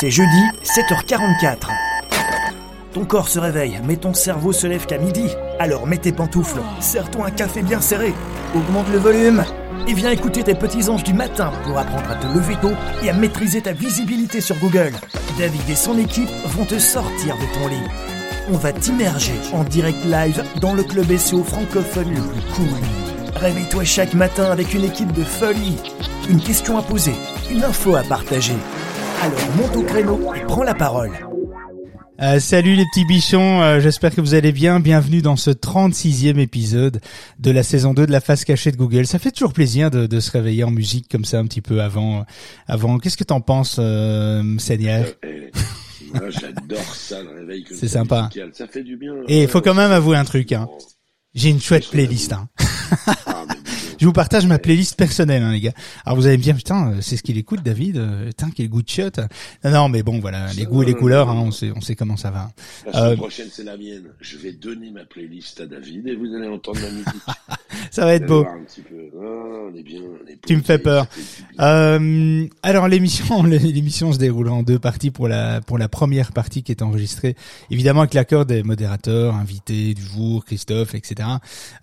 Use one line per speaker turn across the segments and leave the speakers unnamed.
C'est jeudi, 7h44. Ton corps se réveille, mais ton cerveau se lève qu'à midi. Alors mets tes pantoufles, serre-toi un café bien serré, augmente le volume et viens écouter tes petits anges du matin pour apprendre à te lever tôt et à maîtriser ta visibilité sur Google. David et son équipe vont te sortir de ton lit. On va t'immerger en direct live dans le club SEO francophone le plus cool. Réveille-toi chaque matin avec une équipe de folie. Une question à poser, une info à partager. Alors monte au créneau et prends la parole.
Euh, salut les petits bichons, euh, j'espère que vous allez bien. Bienvenue dans ce 36e épisode de la saison 2 de la face cachée de Google. Ça fait toujours plaisir de, de se réveiller en musique comme ça un petit peu avant. avant. Qu'est-ce que t'en penses, euh, Seigneur
Euh, eh, moi, j'adore ça, le réveil.
C'est sympa.
musical. Ça fait du bien.
Et il faut
Ouais,
quand même avouer un truc. Hein. J'ai une chouette playlist. Hein.
Ah, mais dis donc.
Je vous partage ma playlist personnelle, hein, les gars. Alors vous allez me dire, putain, euh, c'est ce qu'il écoute, David. Euh, Putain, quel goût de shot. Non, non, mais bon, voilà, les goûts et les couleurs, hein, on sait, on sait comment ça va.
La semaine
Euh,
prochaine, c'est la mienne. Je vais donner ma playlist à David et vous allez entendre ma musique.
Ça va être beau.
Ah, on est bien, on est
Tu me fais peur. Euh, alors l'émission, l'émission se déroulera en deux parties pour la pour la première partie qui est enregistrée, évidemment avec l'accord des modérateurs, invités du jour, Christophe, etc.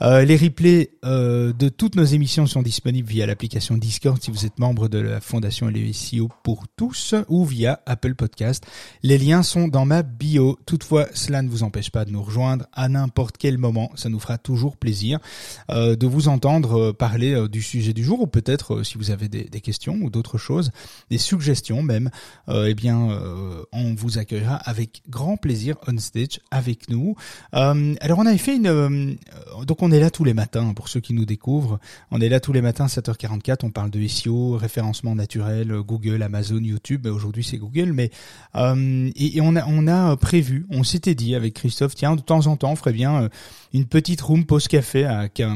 Euh, les replays euh, de toutes nos émissions sont disponibles via l'application Discord si vous êtes membre de la fondation LSIO pour tous ou via Apple Podcast. Les liens sont dans ma bio. Toutefois, cela ne vous empêche pas de nous rejoindre à n'importe quel moment. Ça nous fera toujours plaisir euh, de vous entendre euh, parler euh, du sujet du jour ou peut-être si vous avez des, des questions ou d'autres choses, des suggestions même, eh bien on vous accueillera avec grand plaisir on stage avec nous. Alors on avait fait une donc on est là tous les matins pour ceux qui nous découvrent. On est là tous les matins 7h44, on parle de SEO, référencement naturel, euh, Google, Amazon, YouTube, Mais aujourd'hui c'est Google mais euh, et, on a on a prévu, on s'était dit avec Christophe tiens de temps en temps on ferait bien euh, une petite room pause café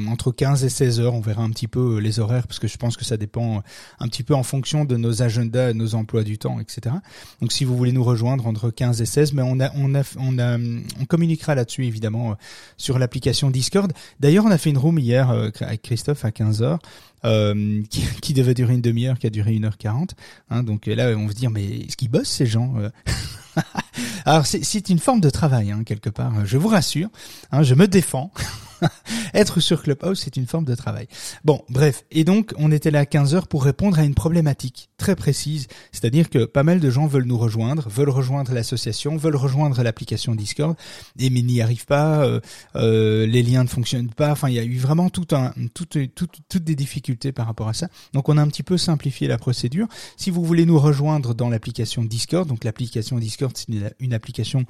entre 15 et 16 heures. On verra un petit peu euh, les horaires parce que je pense que ça dépend euh, un petit peu en fonction de nos agendas, nos emplois du temps, etc. Donc si vous voulez nous rejoindre entre 15 et 16, mais on a, on a, on a, on communiquera là-dessus évidemment euh, sur l'application Discord. D'ailleurs, on a fait une room hier euh, avec Christophe à 15 heures. euh, qui, devait durer une demi-heure, qui a duré 1h40. Hein, donc euh, là, on se dire, mais est-ce qu'ils bossent ces gens euh? Alors c'est- c'est une forme de travail, hein, quelque part. Je vous rassure, hein, je me défends. Être sur Clubhouse, c'est une forme de travail. Bon, bref. Et donc, on était là à 15 heures pour répondre à une problématique très précise. C'est-à-dire que pas mal de gens veulent nous rejoindre, veulent rejoindre l'association, veulent rejoindre l'application Discord, et mais n'y arrivent pas, euh, euh, les liens ne fonctionnent pas. Enfin, il y a eu vraiment toutes, des difficultés par rapport à ça. Donc, on a un petit peu simplifié la procédure. Si vous voulez nous rejoindre dans l'application Discord, donc l'application Discord, c'est une, application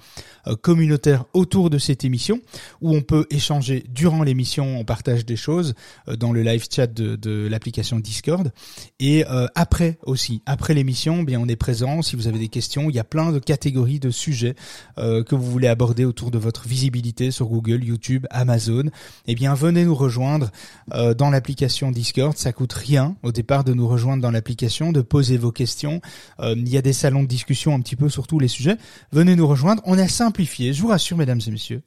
euh, communautaire autour de cette émission, où on peut échanger durant l'émission, on partage des choses euh, dans le live chat de, l'application Discord. Et euh, après aussi, après l'émission, eh bien on est présent. Si vous avez des questions, il y a plein de catégories de sujets euh, que vous voulez aborder autour de votre visibilité sur Google, YouTube, Amazon. Eh bien venez nous rejoindre dans l'application Discord. Ça coûte rien au départ de nous rejoindre dans l'application, de poser vos questions. Il y a des salons de discussion un petit peu sur tous les sujets. Venez nous rejoindre. On a simplifié, je vous rassure, mesdames et messieurs.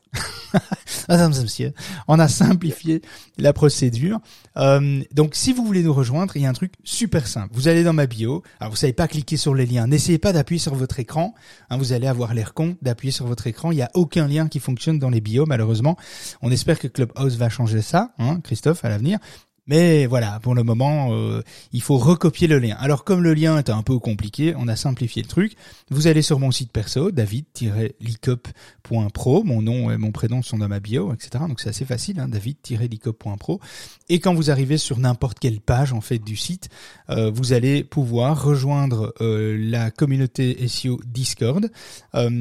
mesdames et messieurs, on a simplifié la procédure. Euh, donc, si vous voulez nous rejoindre, il y a un truc super simple. Vous allez dans ma bio. Alors, vous savez pas cliquer sur les liens. N'essayez pas d'appuyer sur votre écran. Hein, vous allez avoir l'air con d'appuyer sur votre écran. Il n'y a aucun lien qui fonctionne dans les bios, malheureusement. On espère que Clubhouse va changer ça, hein, Christophe, à l'avenir. Mais voilà, pour le moment, euh, il faut recopier le lien. Alors comme le lien est un peu compliqué, on a simplifié le truc. Vous allez sur mon site perso, david-licop.pro. Mon nom et mon prénom sont dans ma bio, etc. Donc c'est assez facile, hein, david-licop.pro. Et quand vous arrivez sur n'importe quelle page en fait du site, euh, vous allez pouvoir rejoindre euh, la communauté SEO Discord,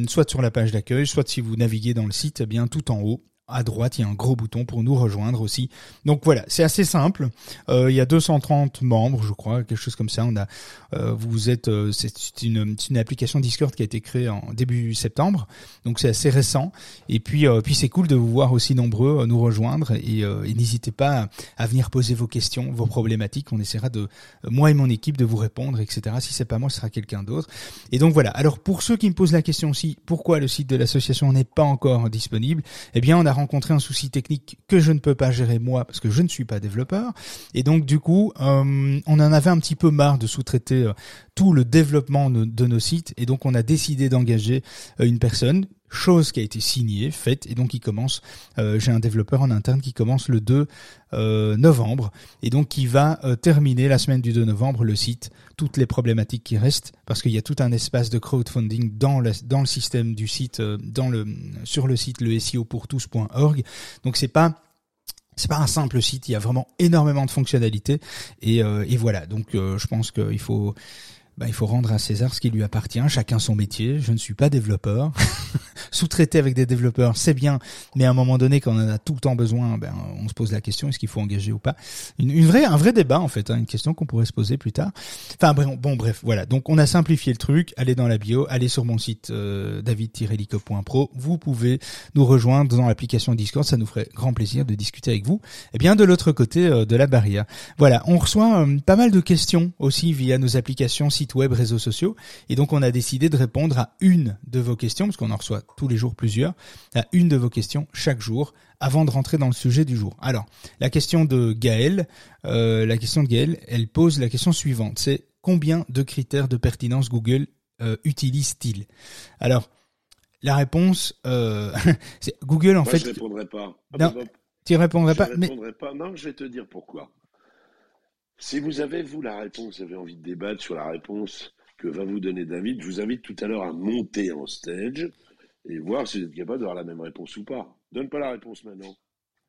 soit sur la page d'accueil, soit si vous naviguez dans le site, eh bien tout en haut à droite, il y a un gros bouton pour nous rejoindre aussi. Donc voilà, c'est assez simple. Euh, il y a 230 membres, je crois, quelque chose comme ça. On a, euh, vous êtes, euh, c'est une, une application Discord qui a été créée en début septembre, donc c'est assez récent. Et puis, euh, puis c'est cool de vous voir aussi nombreux euh, nous rejoindre. Et, euh, et n'hésitez pas à venir poser vos questions, vos problématiques. On essaiera de, moi et mon équipe, de vous répondre, etc. Si c'est pas moi, ce sera quelqu'un d'autre. Et donc voilà. Alors pour ceux qui me posent la question aussi, pourquoi le site de l'association n'est pas encore disponible? Eh bien, on a rencontré un souci technique que je ne peux pas gérer moi parce que je ne suis pas développeur. Et donc du coup, euh, on en avait un petit peu marre de sous-traiter euh, tout le développement de, nos sites. Et donc on a décidé d'engager euh, une personne chose qui a été signée, faite, et donc il commence, j'ai un développeur en interne qui commence le 2 euh, novembre, et donc qui va terminer la semaine du 2 novembre le site, toutes les problématiques qui restent, parce qu'il y a tout un espace de crowdfunding dans le, système du site, le, sur le site le SEO pour tous.org, donc c'est pas pas un simple site, il y a vraiment énormément de fonctionnalités. Et, et voilà. Donc je pense qu'il faut bah, il faut rendre à César ce qui lui appartient, chacun son métier. Je ne suis pas développeur. Sous-traiter avec des développeurs, c'est bien, mais à un moment donné, quand on en a tout le temps besoin, ben, on se pose la question est-ce qu'il faut engager ou pas? Une, vraie, un vrai débat en fait, hein, une question qu'on pourrait se poser plus tard. Enfin bon, bref, voilà. Donc on a simplifié le truc. Allez dans la bio, allez sur mon site euh, david-lico.pro. Vous pouvez nous rejoindre dans l'application Discord. Ça nous ferait grand plaisir de discuter avec vous. Et eh bien de l'autre côté euh, de la barrière. Voilà, on reçoit euh, pas mal de questions aussi via nos applications site web, réseaux sociaux. Et donc on a décidé de répondre à une de vos questions, parce qu'on en reçoit tous les jours plusieurs, à une de vos questions chaque jour, avant de rentrer dans le sujet du jour. Alors, la question de Gaël, euh, la question de Gaël, elle pose la question suivante, c'est combien de critères de pertinence Google euh, utilise-t-il? Alors, la réponse, euh, c'est Google en fait.
Je répondrai pas.
Ah, non, tu répondrais pas.
répondrai pas. Non, je vais te dire pourquoi. Si vous avez, vous, la réponse, vous avez envie de débattre sur la réponse que va vous donner David, je vous invite tout à l'heure à monter en stage et voir si vous êtes capable d'avoir la même réponse ou pas. Donne pas la réponse maintenant.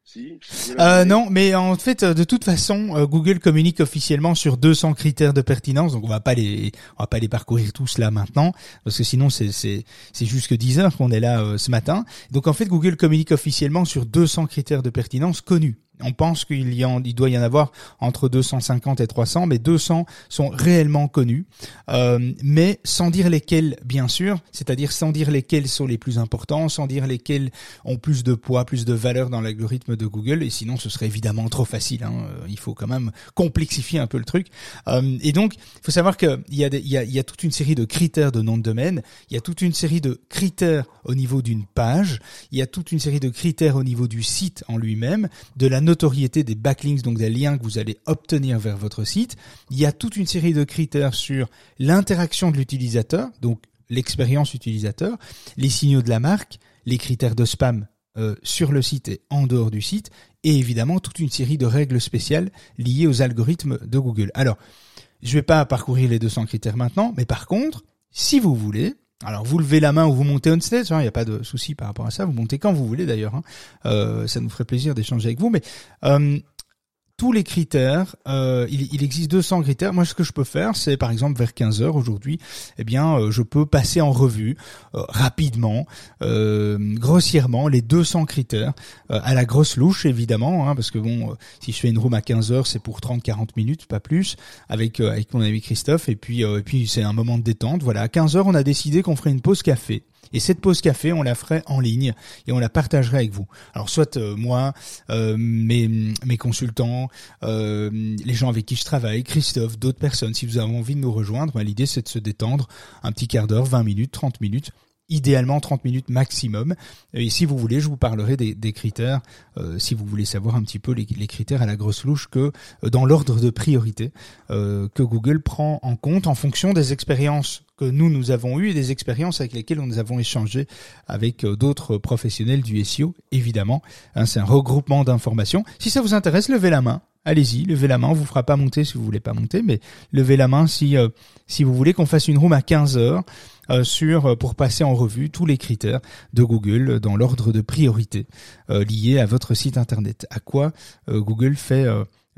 Si,
euh, non, mais en fait, de toute façon, euh, Google communique officiellement sur 200 critères de pertinence, donc on va pas les, on va pas les parcourir tous là maintenant, parce que sinon c'est c'est c'est juste que 10 heures qu'on est là euh, ce matin. Donc en fait, Google communique officiellement sur 200 critères de pertinence connus on pense qu'il y en, il doit y en avoir entre 250 et 300, mais 200 sont réellement connus, euh, mais sans dire lesquels, bien sûr, c'est-à-dire sans dire lesquels sont les plus importants, sans dire lesquels ont plus de poids, plus de valeur dans l'algorithme de Google, et sinon ce serait évidemment trop facile. Hein. Il faut quand même complexifier un peu le truc. Euh, et donc, il faut savoir qu'il y, a y a, y a toute une série de critères de nom de domaine, il y a toute une série de critères au niveau d'une page, il y a toute une série de critères au niveau du site en lui-même, de la notoriété des backlinks, donc des liens que vous allez obtenir vers votre site. Il y a toute une série de critères sur l'interaction de l'utilisateur, donc l'expérience utilisateur, les signaux de la marque, les critères de spam euh, sur le site et en dehors du site, et évidemment toute une série de règles spéciales liées aux algorithmes de Google. Alors, je vais pas parcourir les 200 critères maintenant, mais par contre, si vous voulez, alors vous levez la main ou vous montez on stage, il n'y a pas de souci par rapport à ça. Vous montez quand vous voulez d'ailleurs. Hein. Euh, ça nous ferait plaisir d'échanger avec vous. Mais euh, tous les critères, euh, il, il, existe 200 critères. Moi, ce que je peux faire, c'est par exemple vers 15 heures aujourd'hui, eh bien, euh, je peux passer en revue euh, rapidement, euh, grossièrement, les 200 critères à la grosse louche, évidemment, hein, parce que bon, si je fais une room à 15 heures, c'est pour 30-40 minutes, pas plus, avec avec mon ami Christophe, et puis et puis c'est un moment de détente. Voilà, à 15 heures, on a décidé qu'on ferait une pause café. Et cette pause café, on la ferait en ligne et on la partagerait avec vous. Alors soit euh, moi, euh, mes, mes consultants, euh, les gens avec qui je travaille, Christophe, d'autres personnes, si vous avez envie de nous rejoindre, ben, l'idée c'est de se détendre un petit quart d'heure, 20 minutes, 30 minutes idéalement 30 minutes maximum. Et si vous voulez, je vous parlerai des, critères, euh, si vous voulez savoir un petit peu les, critères à la grosse louche que euh, dans l'ordre de priorité euh, que Google prend en compte en fonction des expériences que nous nous avons eues et des expériences avec lesquelles nous avons échangé avec d'autres professionnels du SEO. Évidemment, hein, c'est un regroupement d'informations. Si ça vous intéresse, levez la main allez-y, levez la main, on vous fera pas monter si vous voulez pas monter, mais levez la main si si vous voulez qu'on fasse une room à 15 heures euh, sur euh, pour passer en revue tous les critères de Google dans l'ordre de priorité euh, liés à votre site internet. À quoi Google fait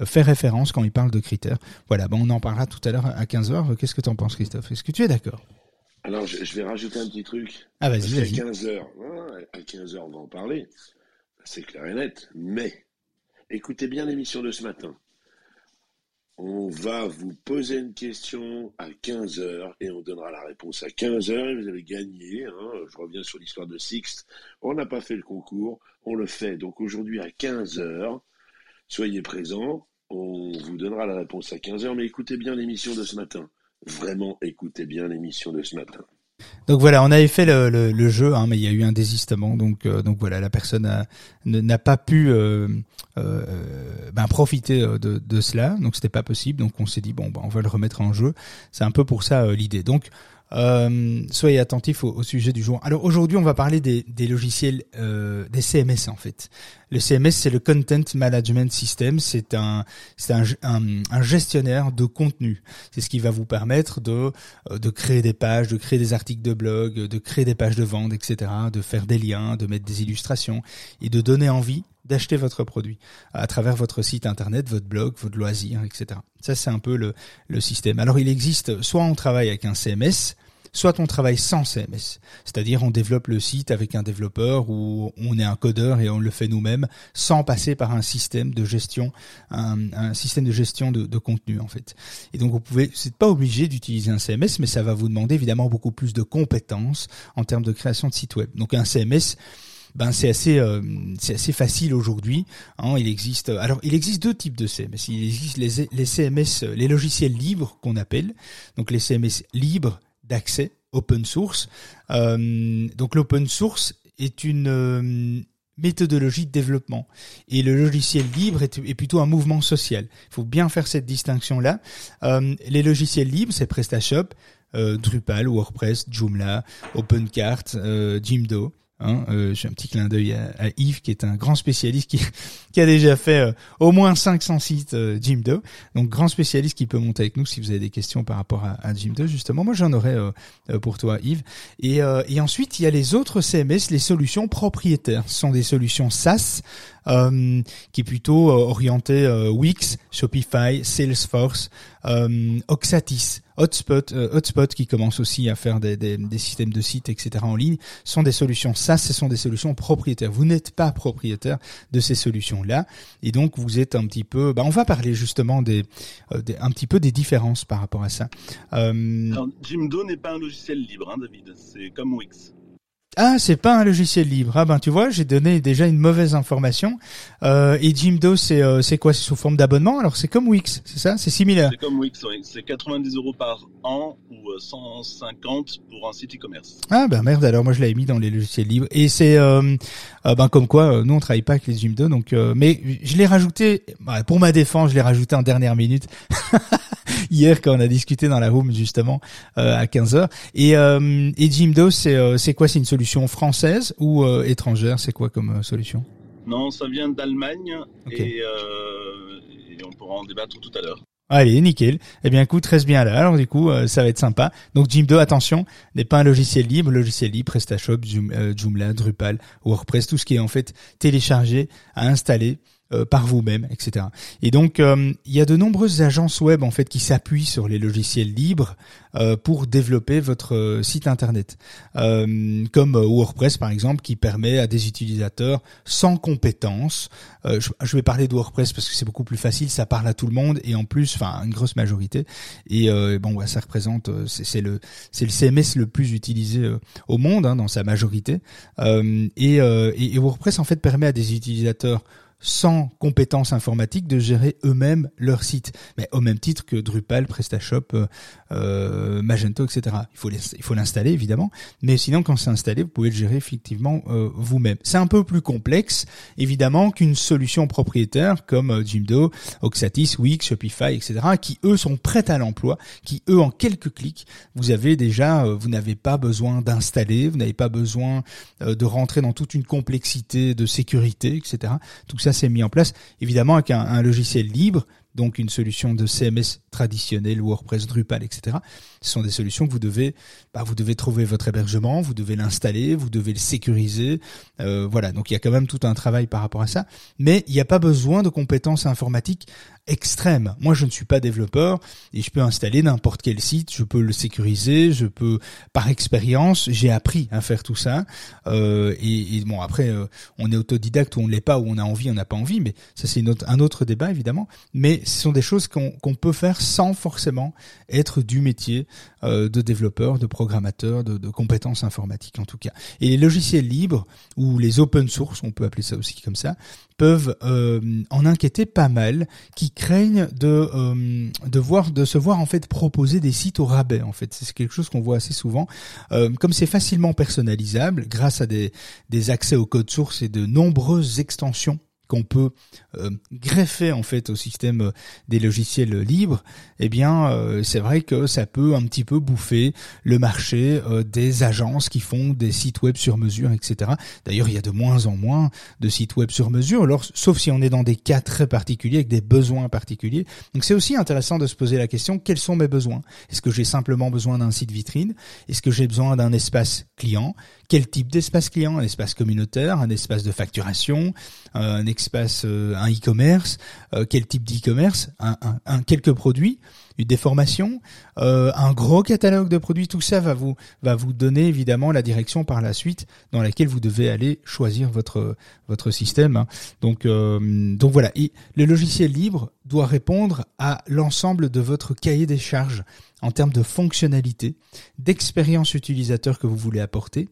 fait référence quand il parle de critères. Voilà, bon, on en parlera tout à l'heure à 15h. Qu'est-ce que tu en penses, Christophe? Est-ce que tu es d'accord?
Alors, je, vais rajouter un petit truc.
Ah, vas-y,
vas-y. À 15h, à 15h, on va en parler. C'est clair et net. Mais, écoutez bien l'émission de ce matin. On va vous poser une question à 15h et on donnera la réponse à 15h et vous allez gagner. Hein. Je reviens sur l'histoire de Sixte. On n'a pas fait le concours, on le fait. Donc aujourd'hui à 15h, soyez présents. On vous donnera la réponse à 15h. Mais écoutez bien l'émission de ce matin. Vraiment, écoutez bien l'émission de ce matin.
Donc voilà, on avait fait le, jeu, hein, mais il y a eu un désistement, donc euh, donc voilà, la personne n'a pas pu euh, euh, ben, profiter de, de cela, donc c'était pas possible, donc on s'est dit bon, ben, on va le remettre en jeu. C'est un peu pour ça l'idée. Donc euh, soyez attentifs au, sujet du jour. Alors aujourd'hui, on va parler des, logiciels, euh, des CMS en fait. Le CMS, c'est le Content Management System. C'est un, c'est un, un, gestionnaire de contenu. C'est ce qui va vous permettre de, euh, de créer des pages, de créer des articles de blog, de créer des pages de vente, etc., de faire des liens, de mettre des illustrations et de donner envie d'acheter votre produit à travers votre site internet, votre blog, votre loisir, etc. Ça, c'est un peu le, le système. Alors, il existe, soit on travaille avec un CMS, soit on travaille sans CMS, c'est-à-dire on développe le site avec un développeur ou on est un codeur et on le fait nous-mêmes sans passer par un système de gestion, un, système de gestion de, de, contenu en fait. Et donc vous pouvez, c'est pas obligé d'utiliser un CMS, mais ça va vous demander évidemment beaucoup plus de compétences en termes de création de site web. Donc un CMS ben c'est assez euh, c'est assez facile aujourd'hui. Hein, il existe alors il existe deux types de CMS. Il existe les, les CMS, les logiciels libres qu'on appelle, donc les CMS libres d'accès open source. Euh, donc l'open source est une euh, méthodologie de développement et le logiciel libre est, est, plutôt un mouvement social. Il faut bien faire cette distinction là. Euh, les logiciels libres, c'est PrestaShop, euh, Drupal, WordPress, Joomla, OpenCart, euh, Jimdo. Hein, euh, J'ai un petit clin d'œil à, Yves qui est un grand spécialiste qui, qui a déjà fait euh, au moins 500 sites euh, Jimdo. Donc grand spécialiste qui peut monter avec nous si vous avez des questions par rapport à, à Jimdo justement. Moi j'en aurais euh, pour toi Yves. Et, et ensuite il y a les autres CMS, les solutions propriétaires. Ce sont des solutions SaaS euh, qui est plutôt orienté Wix, Shopify, Salesforce, Oxatis. Hotspot, euh, Hotspot qui commence aussi à faire des, des, des, systèmes de sites, etc. en ligne, sont des solutions. Ça, ce sont des solutions propriétaires. Vous n'êtes pas propriétaire de ces solutions-là, et donc vous êtes un petit peu. Bah, on va parler justement des, euh, des, un petit peu des différences par rapport à ça.
Euh... Alors, Jimdo n'est pas un logiciel libre, hein, David. C'est comme Wix.
Ah, c'est pas un logiciel libre. Ah ben tu vois, j'ai donné déjà une mauvaise information. Euh, et Jimdo, c'est euh, c'est quoi? C'est sous forme d'abonnement? Alors c'est comme Wix, c'est ça? C'est similaire.
C'est comme Wix, oui. C'est 90 euros par an ou 150 euh, pour un site e-commerce.
Ah ben merde, alors moi je l'avais mis dans les logiciels libres. Et c'est euh, euh ben comme quoi, nous on travaille pas avec les Jimdo, donc mais je l'ai rajouté bah, pour ma défense, je l'ai rajouté en dernière minute. hier quand on a discuté dans la room justement euh, à 15h. Et, euh, et Jimdo, c'est euh, c'est quoi? C'est une solution française ou étrangère? C'est quoi comme solution?
Non, ça vient d'Allemagne et, et on pourra en débattre tout à l'heure.
Allez, nickel. Eh bien, écoute, reste bien là. Alors, du coup, ça va être sympa. Donc, Jimdo, attention, n'est pas un logiciel libre. Logiciel libre, PrestaShop, Joomla, Drupal, WordPress, tout ce qui est en fait téléchargé, à installer euh, par vous-même, etc. Et donc, euh, il y a de nombreuses agences web en fait qui s'appuient sur les logiciels libres euh, pour développer votre site internet, comme WordPress par exemple, qui permet à des utilisateurs sans compétences. Je, vais parler de WordPress parce que c'est beaucoup plus facile, ça parle à tout le monde et en plus, enfin, une grosse majorité. Et bon, ça représente, c'est le, c'est le CMS le plus utilisé au monde hein, dans sa majorité. et, et WordPress en fait permet à des utilisateurs sans compétences informatiques de gérer eux-mêmes leur site. Mais au même titre que Drupal, PrestaShop, euh, euh Magento, etc. Il faut faut l'installer évidemment, mais sinon quand c'est installé, vous pouvez le gérer effectivement euh, vous-même. C'est un peu plus complexe évidemment qu'une solution propriétaire comme euh, Jimdo, Oxatis, Wix, Shopify, etc. qui eux sont prêts à l'emploi, qui eux en quelques clics, vous avez déjà, vous n'avez pas besoin d'installer, vous n'avez pas besoin de rentrer dans toute une complexité de sécurité, etc. Tout ça c'est mis en place, évidemment avec un, logiciel libre, donc une solution de CMS traditionnelle, WordPress, Drupal, etc. Ce sont des solutions que vous devez, bah, vous devez trouver votre hébergement, vous devez l'installer, vous devez le sécuriser, euh, voilà. Donc il y a quand même tout un travail par rapport à ça, mais il n'y a pas besoin de compétences informatiques extrême. Moi, je ne suis pas développeur et je peux installer n'importe quel site, je peux le sécuriser, je peux, par expérience, j'ai appris à faire tout ça. Euh, et, bon, après, euh, on est autodidacte ou on ne l'est pas, ou on a envie, on n'a pas envie, mais ça c'est un autre débat évidemment. Mais ce sont des choses qu'on peut faire sans forcément être du métier euh, de développeur, de programmateur, de, compétences informatiques en tout cas. Et les logiciels libres ou les open source, on peut appeler ça aussi comme ça, peuvent euh, en inquiéter pas mal, qui craignent de euh, de se voir en fait proposer des sites au rabais. En fait, c'est quelque chose qu'on voit assez souvent. Euh, comme c'est facilement personnalisable grâce à des des accès au code source et de nombreuses extensions qu'on peut euh, greffer en fait au système euh, des logiciels libres, eh bien euh, c'est vrai que ça peut un petit peu bouffer le marché des agences qui font des sites web sur mesure, etc. D'ailleurs, il y a de moins en moins de sites web sur mesure, sauf si on est dans des cas très particuliers avec des besoins particuliers. Donc c'est aussi intéressant de se poser la question quels sont mes besoins? Est-ce que j'ai simplement besoin d'un site vitrine? Est-ce que j'ai besoin d'un espace client? Quel type d'espace client? Un espace communautaire, un espace de facturation, un espace, euh, un e-commerce, euh, quel type d'e-commerce, un, un, un, quelques produits, une déformation, euh, un gros catalogue de produits, tout ça va vous va vous donner évidemment la direction par la suite dans laquelle vous devez aller choisir votre votre système. Hein. Donc euh, donc voilà, Et le logiciel libre doit répondre à l'ensemble de votre cahier des charges en termes de fonctionnalité, d'expérience utilisateur que vous voulez apporter,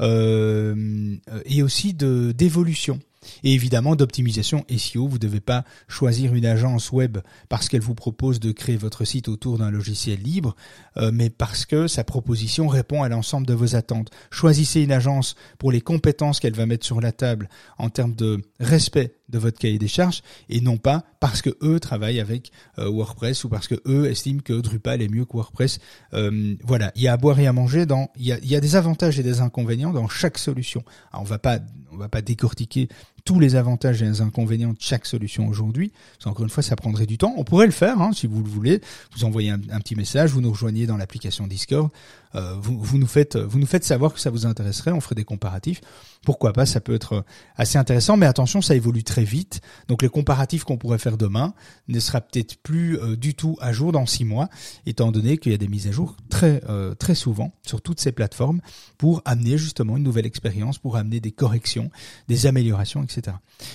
euh, et aussi de d'évolution. Et évidemment d'optimisation SEO. Vous ne devez pas choisir une agence web parce qu'elle vous propose de créer votre site autour d'un logiciel libre, euh, mais parce que sa proposition répond à l'ensemble de vos attentes. Choisissez une agence pour les compétences qu'elle va mettre sur la table en termes de respect de votre cahier des charges et non pas parce que eux travaillent avec euh, WordPress ou parce que eux estiment que Drupal est mieux que WordPress. Euh, voilà, il y a à boire et à manger dans il y a, y a des avantages et des inconvénients dans chaque solution. On va pas on va pas décortiquer tous les avantages et les inconvénients de chaque solution aujourd'hui. Encore une fois, ça prendrait du temps. On pourrait le faire hein, si vous le voulez. Vous envoyez un, petit message, vous nous rejoignez dans l'application Discord. Euh, vous, vous, nous faites, vous nous faites savoir que ça vous intéresserait. On ferait des comparatifs. Pourquoi pas Ça peut être assez intéressant. Mais attention, ça évolue très vite. Donc le comparatif qu'on pourrait faire demain ne sera peut-être plus euh, du tout à jour dans six mois, étant donné qu'il y a des mises à jour très euh, très souvent sur toutes ces plateformes pour amener justement une nouvelle expérience, pour amener des corrections, des améliorations, etc.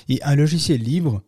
Et un logiciel libre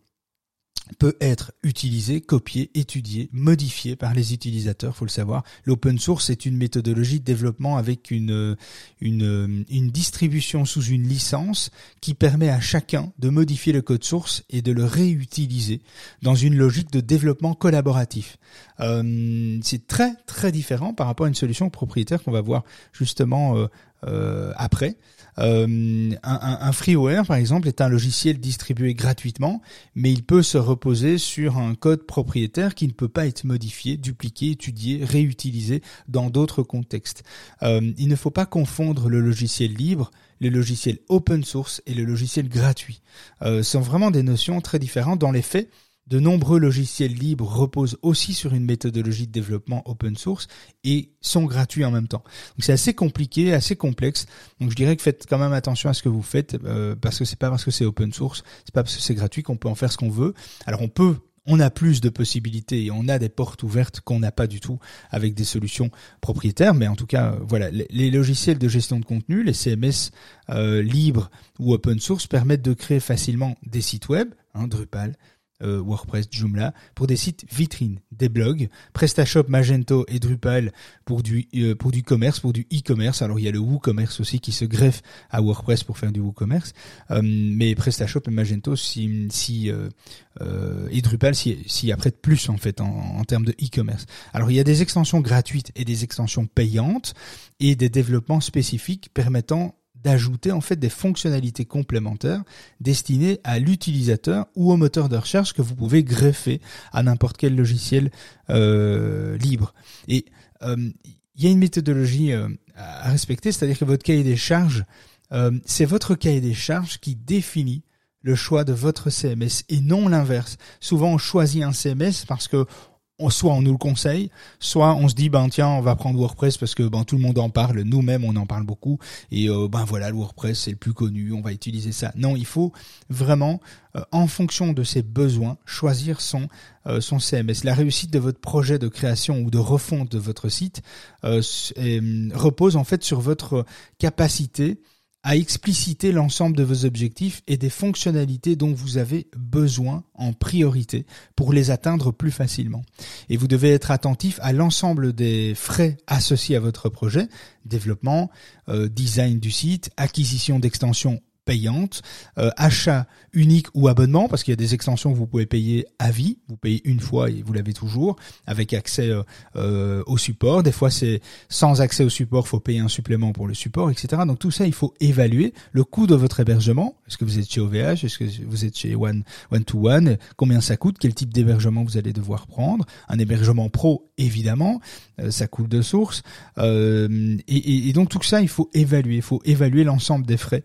peut être utilisé, copié, étudié, modifié par les utilisateurs, faut le savoir. L'open source est une méthodologie de développement avec une, une, une distribution sous une licence qui permet à chacun de modifier le code source et de le réutiliser dans une logique de développement collaboratif. Euh, c'est très très différent par rapport à une solution propriétaire qu'on va voir justement euh, euh, après. Euh, un, freeware, par exemple, est un logiciel distribué gratuitement, mais il peut se reposer sur un code propriétaire qui ne peut pas être modifié, dupliqué, étudié, réutilisé dans d'autres contextes. Il ne faut pas confondre le logiciel libre le logiciel open source et le logiciel gratuit. Euh, sont vraiment des notions très différentes. Dans les faits, de nombreux logiciels libres reposent aussi sur une méthodologie de développement open source et sont gratuits en même temps. Donc c'est assez compliqué, assez complexe. Donc je dirais que faites quand même attention à ce que vous faites euh, parce que c'est pas parce que c'est open source, c'est pas parce que c'est gratuit qu'on peut en faire ce qu'on veut. Alors on peut on a plus de possibilités et on a des portes ouvertes qu'on n'a pas du tout avec des solutions propriétaires. Mais en tout cas, voilà, les, logiciels de gestion de contenu, les CMS euh, libres ou open source permettent de créer facilement des sites web, hein, Drupal, euh, WordPress, Joomla, pour des sites vitrines, des blogs, PrestaShop, Magento et Drupal pour du euh, pour du commerce, pour du e-commerce. Alors il y a le WooCommerce aussi qui se greffe à WordPress pour faire du WooCommerce, euh, mais PrestaShop et Magento si si et Drupal s'y si, après plus en fait en, en termes de e-commerce. Alors il y a des extensions gratuites et des extensions payantes et des développements spécifiques permettant d'ajouter en fait des fonctionnalités complémentaires destinées à l'utilisateur ou au moteur de recherche que vous pouvez greffer à n'importe quel logiciel euh, libre. Et euh, il y a une méthodologie euh, à respecter, c'est-à-dire que votre cahier des charges, c'est votre cahier des charges qui définit le choix de votre CMS et non l'inverse. Souvent on choisit un CMS parce que soit on nous le conseille, soit on se dit ben tiens on va prendre WordPress parce que ben tout le monde en parle, nous-mêmes on en parle beaucoup et euh, ben voilà le WordPress c'est le plus connu, on va utiliser ça. Non, il faut vraiment euh, en fonction de ses besoins choisir son euh, son CMS. La réussite de votre projet de création ou de refonte de votre site repose en fait sur votre capacité à expliciter l'ensemble de vos objectifs et des fonctionnalités dont vous avez besoin en priorité pour les atteindre plus facilement. Et vous devez être attentif à l'ensemble des frais associés à votre projet, développement, euh, design du site, acquisition d'extensions payante, euh, achat unique ou abonnement, parce qu'il y a des extensions que vous pouvez payer à vie, vous payez une fois et vous l'avez toujours, avec accès euh, euh, au support. Des fois, c'est sans accès au support, faut payer un supplément pour le support, etc. Donc tout ça, il faut évaluer le coût de votre hébergement. Est-ce que vous êtes chez OVH Est-ce que vous êtes chez One One to One? Combien ça coûte? Quel type d'hébergement vous allez devoir prendre? Un hébergement pro, évidemment, ça coule de source. Et, et, et, donc tout ça, il faut évaluer. Il faut évaluer l'ensemble des frais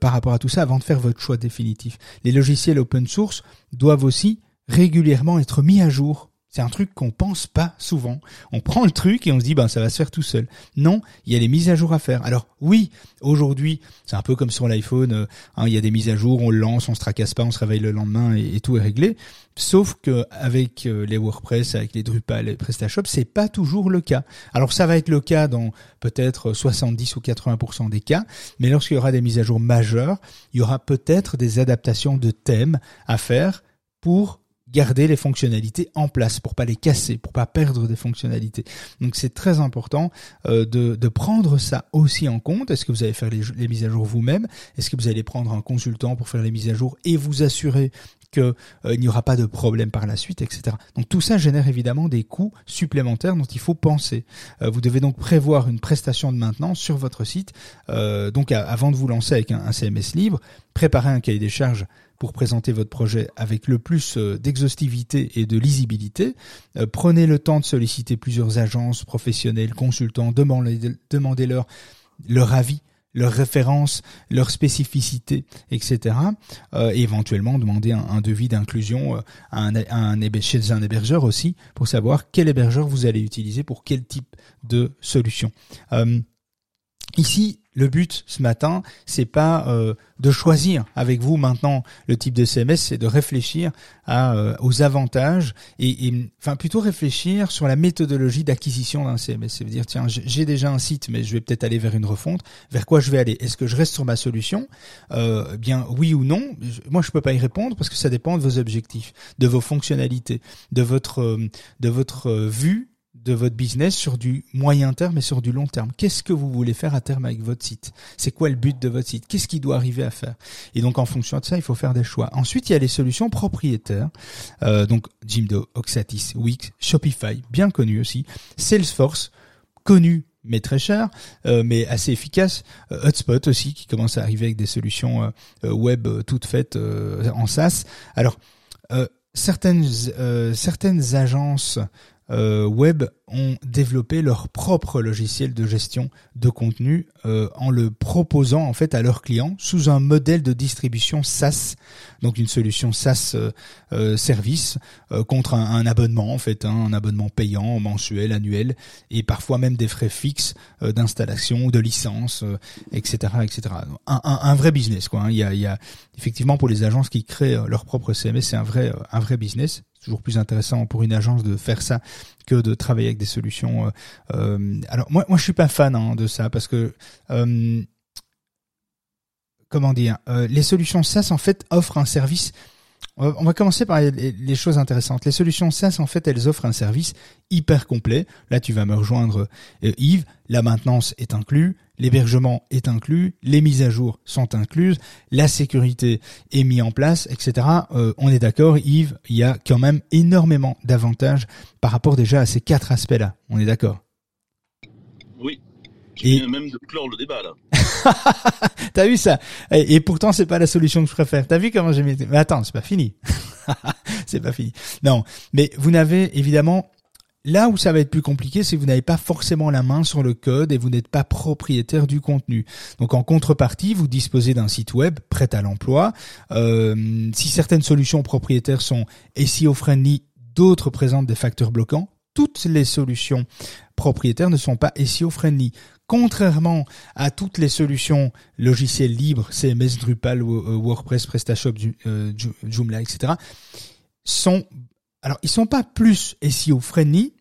par rapport à tout ça avant de faire votre choix définitif. Les logiciels open source doivent aussi régulièrement être mis à jour. C'est un truc qu'on pense pas souvent. On prend le truc et on se dit ben ça va se faire tout seul. Non, il y a des mises à jour à faire. Alors oui, aujourd'hui, c'est un peu comme sur l'iPhone, euh, hein, il y a des mises à jour, on le lance, on se tracasse pas, on se réveille le lendemain et, tout est réglé. Sauf que avec euh, les WordPress, avec les Drupal, les PrestaShop, c'est pas toujours le cas. Alors ça va être le cas dans peut-être 70 ou 80% des cas, mais lorsqu'il y aura des mises à jour majeures, il y aura peut-être des adaptations de thèmes à faire pour garder les fonctionnalités en place pour pas les casser, pour pas perdre des fonctionnalités. Donc c'est très important euh, de, de, prendre ça aussi en compte. Est-ce que vous allez faire les, les mises à jour vous-même? Est-ce que vous allez prendre un consultant pour faire les mises à jour et vous assurer qu'il euh, n'y aura pas de problème par la suite, etc. Donc tout ça génère évidemment des coûts supplémentaires dont il faut penser. Euh, vous devez donc prévoir une prestation de maintenance sur votre site. donc avant de vous lancer avec un, CMS libre, préparez un cahier des charges pour présenter votre projet avec le plus euh, d'exhaustivité et de lisibilité. Euh, prenez le temps de solliciter plusieurs agences professionnelles, consultants, demandez-leur leur avis leurs références, leurs spécificités, etc. Euh, éventuellement demander un, devis d'inclusion à un, un, chez un hébergeur aussi pour savoir quel hébergeur vous allez utiliser pour quel type de solution. ici, le but ce matin, c'est pas euh, de choisir avec vous maintenant le type de CMS, c'est de réfléchir à, euh, aux avantages et, enfin plutôt réfléchir sur la méthodologie d'acquisition d'un CMS. C'est dire tiens j'ai déjà un site mais je vais peut-être aller vers une refonte. Vers quoi je vais aller? Est-ce que je reste sur ma solution? Euh, Bien oui ou non Moi je peux pas y répondre parce que ça dépend de vos objectifs, de vos fonctionnalités, de votre euh, de votre vue de votre business sur du moyen terme et sur du long terme. Qu'est-ce que vous voulez faire à terme avec votre site? C'est quoi le but de votre site? Qu'est-ce qui doit arriver à faire? Et donc en fonction de ça, il faut faire des choix. Ensuite, il y a les solutions propriétaires. Euh, donc Jimdo, Oxatis, Wix, Shopify, bien connu aussi. Salesforce, connu mais très cher, euh, mais assez efficace. Euh, Hotspot aussi, qui commence à arriver avec des solutions web toutes faites en SaaS. Alors, certaines certaines agences euh, web ont développé leur propre logiciel de gestion de contenu euh, en le proposant en fait à leurs clients sous un modèle de distribution SaaS, donc une solution SaaS euh, service contre un, abonnement en fait, hein, un abonnement payant mensuel, annuel et parfois même des frais fixes d'installation, de licence, etc., etc. Un, un, un, vrai business quoi. Hein. Il, y a, il y a effectivement pour les agences qui créent leur propre CMS, c'est un vrai un vrai business toujours plus intéressant pour une agence de faire ça que de travailler avec des solutions. Euh, euh, alors moi, moi, je suis pas fan hein, de ça parce que euh, comment dire, les solutions SaaS en fait offrent un service on va commencer par les choses intéressantes. Les solutions SaaS, en fait, elles offrent un service hyper complet. Là, tu vas me rejoindre, euh, Yves. La maintenance est inclue, l'hébergement est inclus, les mises à jour sont incluses, la sécurité est mise en place, etc. Euh, on est d'accord, Yves, il y a quand même énormément d'avantages par rapport déjà à ces quatre aspects-là. On est d'accord?
Et même de clore le débat là.
T'as vu ça? Et, pourtant c'est pas la solution que je préfère. T'as vu comment j'ai mis Mais attends, c'est pas fini. c'est pas fini. Non, mais vous n'avez évidemment Là où ça va être plus compliqué, c'est que vous n'avez pas forcément la main sur le code et vous n'êtes pas propriétaire du contenu. Donc en contrepartie, vous disposez d'un site web prêt à l'emploi. Euh, si certaines solutions propriétaires sont SEO friendly, d'autres présentent des facteurs bloquants. Toutes les solutions propriétaires ne sont pas SEO friendly contrairement à toutes les solutions logiciels libres, CMS, Drupal, euh, WordPress, PrestaShop, euh, Joomla, etc., sont, alors ils sont pas plus SEO friendly.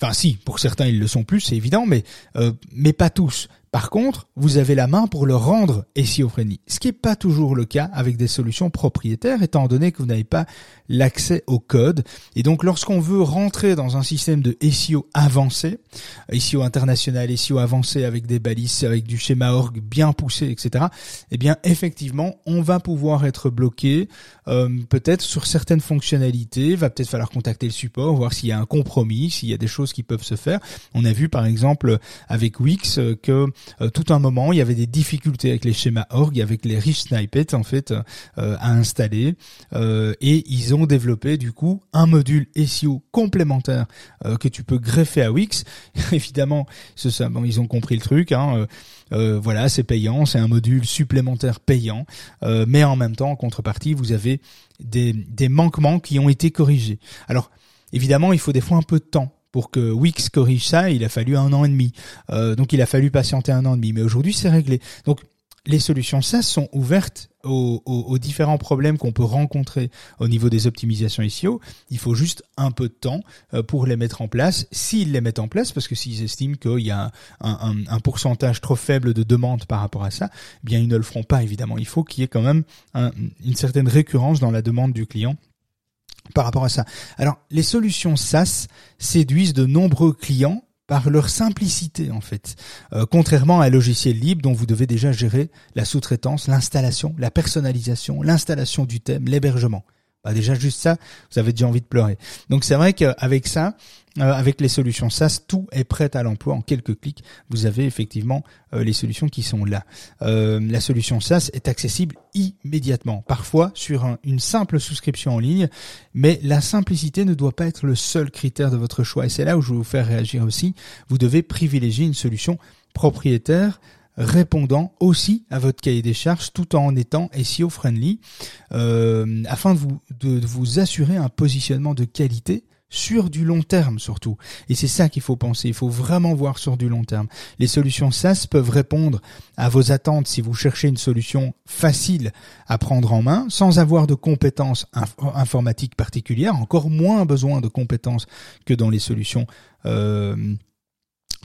Enfin, si, pour certains ils le sont plus, c'est évident, mais euh, mais pas tous. Par contre, vous avez la main pour le rendre friendly, ce qui n'est pas toujours le cas avec des solutions propriétaires, étant donné que vous n'avez pas l'accès au code. Et donc, lorsqu'on veut rentrer dans un système de SEO avancé, SEO international, SEO avancé avec des balises, avec du schéma org bien poussé, etc., eh bien, effectivement, on va pouvoir être bloqué, euh, peut-être sur certaines fonctionnalités, va peut-être falloir contacter le support, voir s'il y a un compromis, s'il y a des choses qui peuvent se faire. On a vu, par exemple, avec Wix, que euh, tout un moment, il y avait des difficultés avec les schémas org, avec les rich snippets en fait euh, à installer, euh, et ils ont développé du coup un module SEO complémentaire que tu peux greffer à Wix. Évidemment, ce, ils ont compris le truc. Hein, voilà, c'est payant, c'est un module supplémentaire payant, mais en même temps, en contrepartie, vous avez des, des manquements qui ont été corrigés. Alors, évidemment, il faut des fois un peu de temps pour que Wix corrige ça, il a fallu un an et demi. Euh, donc il a fallu patienter un an et demi. Mais aujourd'hui, c'est réglé. Donc les solutions SaaS sont ouvertes aux, différents problèmes qu'on peut rencontrer au niveau des optimisations SEO. Il faut juste un peu de temps euh, pour les mettre en place, s'ils les mettent en place, parce que s'ils estiment qu'il y a un, pourcentage trop faible de demandes par rapport à ça, eh bien ils ne le feront pas évidemment. Il faut qu'il y ait quand même une certaine récurrence dans la demande du client par rapport à ça. Alors, les solutions SaaS séduisent de nombreux clients par leur simplicité en fait. Euh, contrairement à un logiciel libre dont vous devez déjà gérer la sous-traitance, l'installation, la personnalisation, l'installation du thème, l'hébergement. Bah déjà juste ça, vous avez déjà envie de pleurer. Donc c'est vrai qu'avec ça, euh, avec les solutions SaaS, tout est prêt à l'emploi en quelques clics. Vous avez effectivement euh, les solutions qui sont là. Euh, la solution SaaS est accessible immédiatement, parfois sur une simple souscription en ligne, mais la simplicité ne doit pas être le seul critère de votre choix. Et c'est là où je vais vous faire réagir aussi. Vous devez privilégier une solution propriétaire répondant aussi à votre cahier des charges tout en étant SEO friendly euh, afin de vous, de, vous assurer un positionnement de qualité sur du long terme surtout. Et c'est ça qu'il faut penser, il faut vraiment voir sur du long terme. Les solutions SaaS peuvent répondre à vos attentes si vous cherchez une solution facile à prendre en main, sans avoir de compétences informatiques particulières, encore moins besoin de compétences que dans les solutions euh,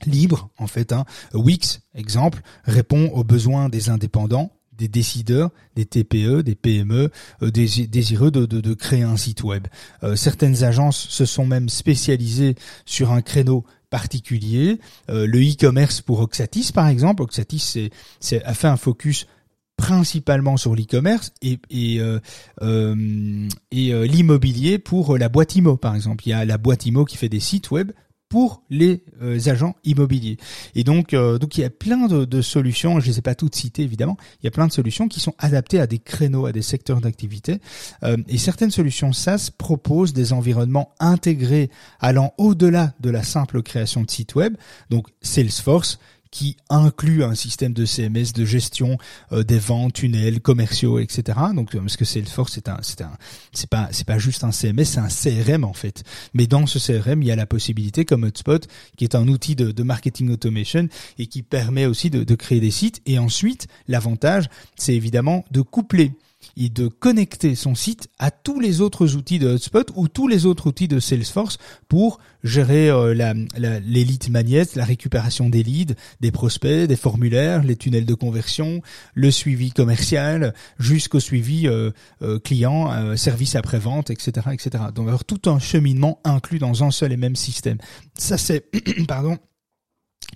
libre en fait. Hein. Wix, exemple, répond aux besoins des indépendants des décideurs, des TPE, des PME, euh, désireux de, de, de, créer un site web. Euh, certaines agences se sont même spécialisées sur un créneau particulier. Euh, le e-commerce pour Oxatis, par exemple. Oxatis c'est, a fait un focus principalement sur l'e-commerce et, et, et l'immobilier pour la boîte IMO, par exemple. Il y a la boîte IMO qui fait des sites web pour les euh, agents immobiliers. Et donc, euh, donc il y a plein de, solutions, je ne les ai pas toutes citées évidemment, il y a plein de solutions qui sont adaptées à des créneaux, à des secteurs d'activité. Euh, et certaines solutions SaaS proposent des environnements intégrés allant au-delà de la simple création de sites web. Donc Salesforce, qui inclut un système de CMS de gestion euh, des ventes, tunnels, commerciaux, etc. Donc parce que Salesforce c'est un c'est un c'est pas c'est pas juste un CMS, c'est un CRM en fait. Mais dans ce CRM, il y a la possibilité comme Hotspot qui est un outil de, de marketing automation et qui permet aussi de, de créer des sites. Et ensuite, l'avantage, c'est évidemment de coupler et de connecter son site à tous les autres outils de Hotspot ou tous les autres outils de Salesforce pour gérer euh, la, la, la récupération des leads, des prospects, des formulaires, les tunnels de conversion, le suivi commercial, jusqu'au suivi euh, euh, client, service après-vente, etc., etc. Donc avoir tout un cheminement inclus dans un seul et même système. Ça c'est, pardon,